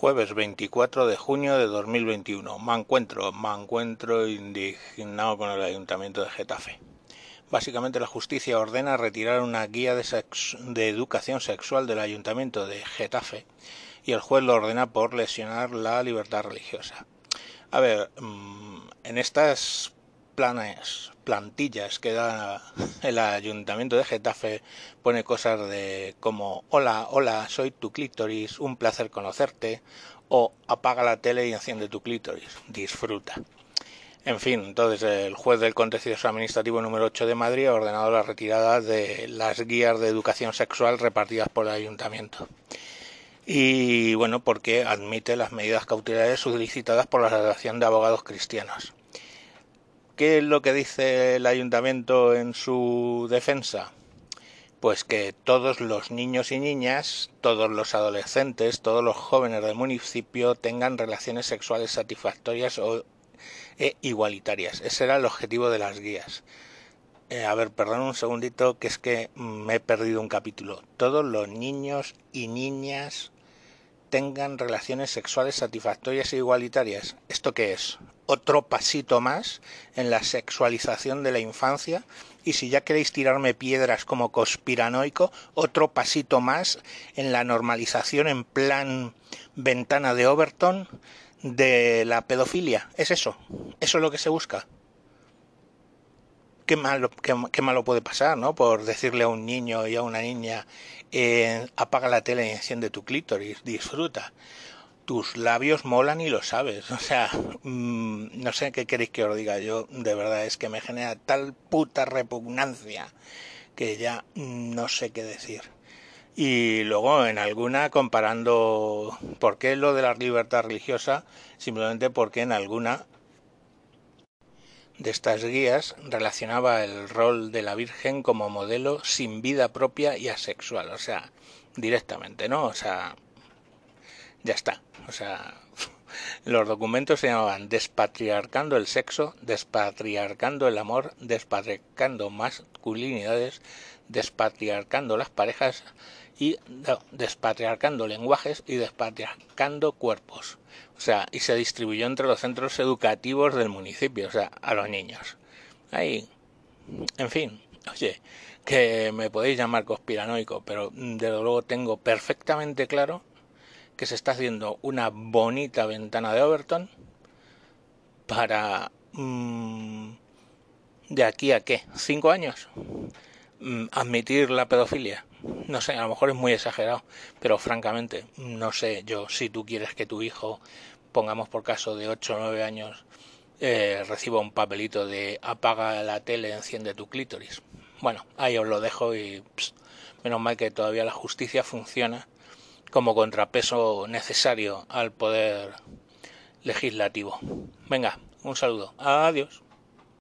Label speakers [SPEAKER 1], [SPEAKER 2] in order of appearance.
[SPEAKER 1] Jueves 24 de junio de 2021. Me encuentro, me encuentro indignado con el Ayuntamiento de Getafe. Básicamente la justicia ordena retirar una guía de, de educación sexual del Ayuntamiento de Getafe y el juez lo ordena por lesionar la libertad religiosa. A ver, mm, en estas planes, plantillas que da el ayuntamiento de Getafe, pone cosas de como hola, hola, soy tu clítoris, un placer conocerte, o apaga la tele y enciende tu clítoris, disfruta. En fin, entonces el juez del contencioso administrativo número 8 de Madrid ha ordenado la retirada de las guías de educación sexual repartidas por el ayuntamiento. Y bueno, porque admite las medidas cautelares solicitadas por la Asociación de Abogados Cristianos. ¿Qué es lo que dice el ayuntamiento en su defensa? Pues que todos los niños y niñas, todos los adolescentes, todos los jóvenes del municipio tengan relaciones sexuales satisfactorias o e igualitarias. Ese era el objetivo de las guías. Eh, a ver, perdón un segundito, que es que me he perdido un capítulo. Todos los niños y niñas tengan relaciones sexuales satisfactorias e igualitarias. ¿Esto qué es? Otro pasito más en la sexualización de la infancia. Y si ya queréis tirarme piedras como conspiranoico, otro pasito más en la normalización en plan ventana de Overton de la pedofilia. Es eso. Eso es lo que se busca qué malo, qué, malo puede pasar, ¿no? Por decirle a un niño y a una niña, eh, apaga la tele y enciende tu clítoris, disfruta. Tus labios molan y lo sabes. O sea, mm, no sé qué queréis que os diga. Yo, de verdad, es que me genera tal puta repugnancia que ya no sé qué decir. Y luego en alguna comparando por qué lo de la libertad religiosa, simplemente porque en alguna de estas guías relacionaba el rol de la Virgen como modelo sin vida propia y asexual, o sea, directamente, ¿no? O sea, ya está. O sea, los documentos se llamaban Despatriarcando el sexo, Despatriarcando el amor, Despatriarcando masculinidades, Despatriarcando las parejas y despatriarcando lenguajes y despatriarcando cuerpos. O sea, y se distribuyó entre los centros educativos del municipio, o sea, a los niños. Ahí, en fin, oye, que me podéis llamar conspiranoico, pero desde luego tengo perfectamente claro que se está haciendo una bonita ventana de Overton para... Mm, ¿De aquí a qué? ¿Cinco años? Mm, admitir la pedofilia. No sé, a lo mejor es muy exagerado, pero francamente, no sé yo si tú quieres que tu hijo, pongamos por caso de 8 o 9 años, eh, reciba un papelito de apaga la tele, enciende tu clítoris. Bueno, ahí os lo dejo y menos mal que todavía la justicia funciona como contrapeso necesario al poder legislativo. Venga, un saludo. Adiós.